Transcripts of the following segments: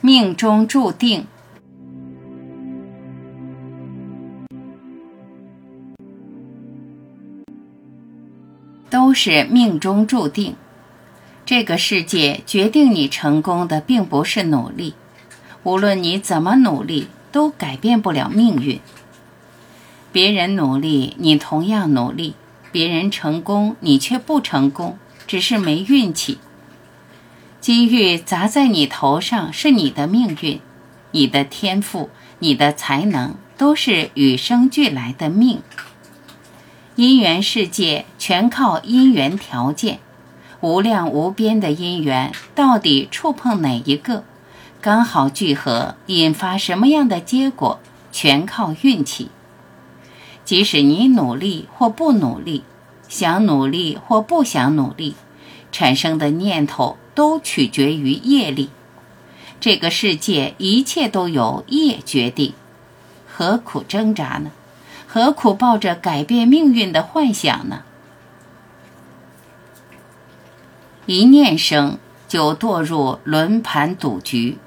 命中注定，都是命中注定。这个世界决定你成功的，并不是努力，无论你怎么努力，都改变不了命运。别人努力，你同样努力；别人成功，你却不成功，只是没运气。机遇砸在你头上是你的命运，你的天赋、你的才能都是与生俱来的命。因缘世界全靠因缘条件，无量无边的因缘，到底触碰哪一个，刚好聚合，引发什么样的结果，全靠运气。即使你努力或不努力，想努力或不想努力，产生的念头。都取决于业力，这个世界一切都由业决定，何苦挣扎呢？何苦抱着改变命运的幻想呢？一念生就堕入轮盘赌局，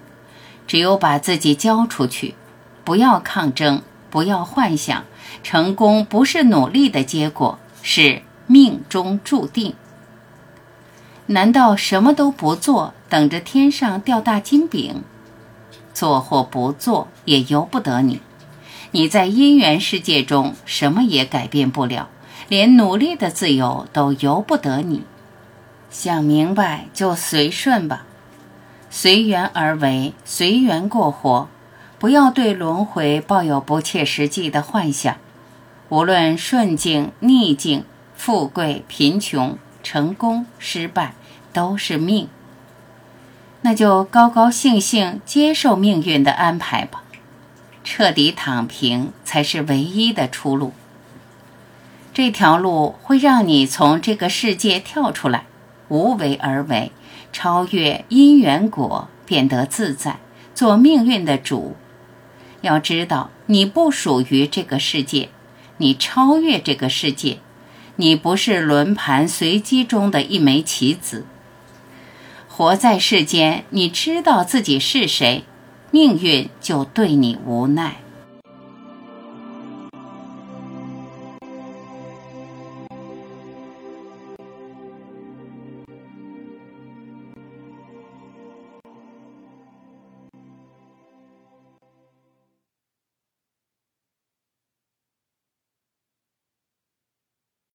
只有把自己交出去，不要抗争，不要幻想，成功不是努力的结果，是命中注定。难道什么都不做，等着天上掉大金饼？做或不做也由不得你。你在因缘世界中，什么也改变不了，连努力的自由都由不得你。想明白就随顺吧，随缘而为，随缘过活。不要对轮回抱有不切实际的幻想。无论顺境逆境，富贵贫穷，成功失败。都是命，那就高高兴兴接受命运的安排吧。彻底躺平才是唯一的出路。这条路会让你从这个世界跳出来，无为而为，超越因缘果，变得自在，做命运的主。要知道，你不属于这个世界，你超越这个世界，你不是轮盘随机中的一枚棋子。活在世间，你知道自己是谁，命运就对你无奈。